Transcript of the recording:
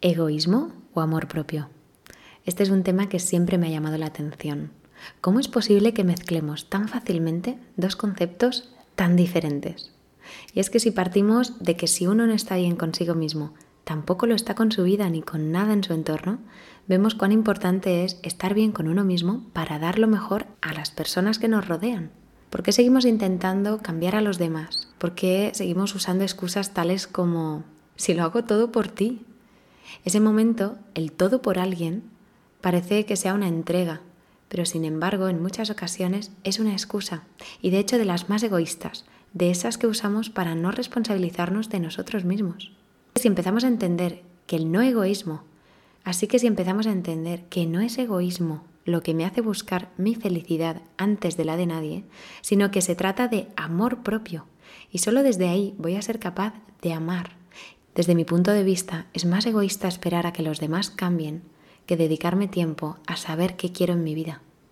¿Egoísmo o amor propio? Este es un tema que siempre me ha llamado la atención. ¿Cómo es posible que mezclemos tan fácilmente dos conceptos tan diferentes? Y es que si partimos de que si uno no está bien consigo mismo, tampoco lo está con su vida ni con nada en su entorno, vemos cuán importante es estar bien con uno mismo para dar lo mejor a las personas que nos rodean. ¿Por qué seguimos intentando cambiar a los demás? ¿Por qué seguimos usando excusas tales como si lo hago todo por ti? Ese momento, el todo por alguien, parece que sea una entrega, pero sin embargo en muchas ocasiones es una excusa, y de hecho de las más egoístas, de esas que usamos para no responsabilizarnos de nosotros mismos. Si empezamos a entender que el no egoísmo, así que si empezamos a entender que no es egoísmo lo que me hace buscar mi felicidad antes de la de nadie, sino que se trata de amor propio, y solo desde ahí voy a ser capaz de amar desde mi punto de vista, es más egoísta esperar a que los demás cambien que dedicarme tiempo a saber qué quiero en mi vida.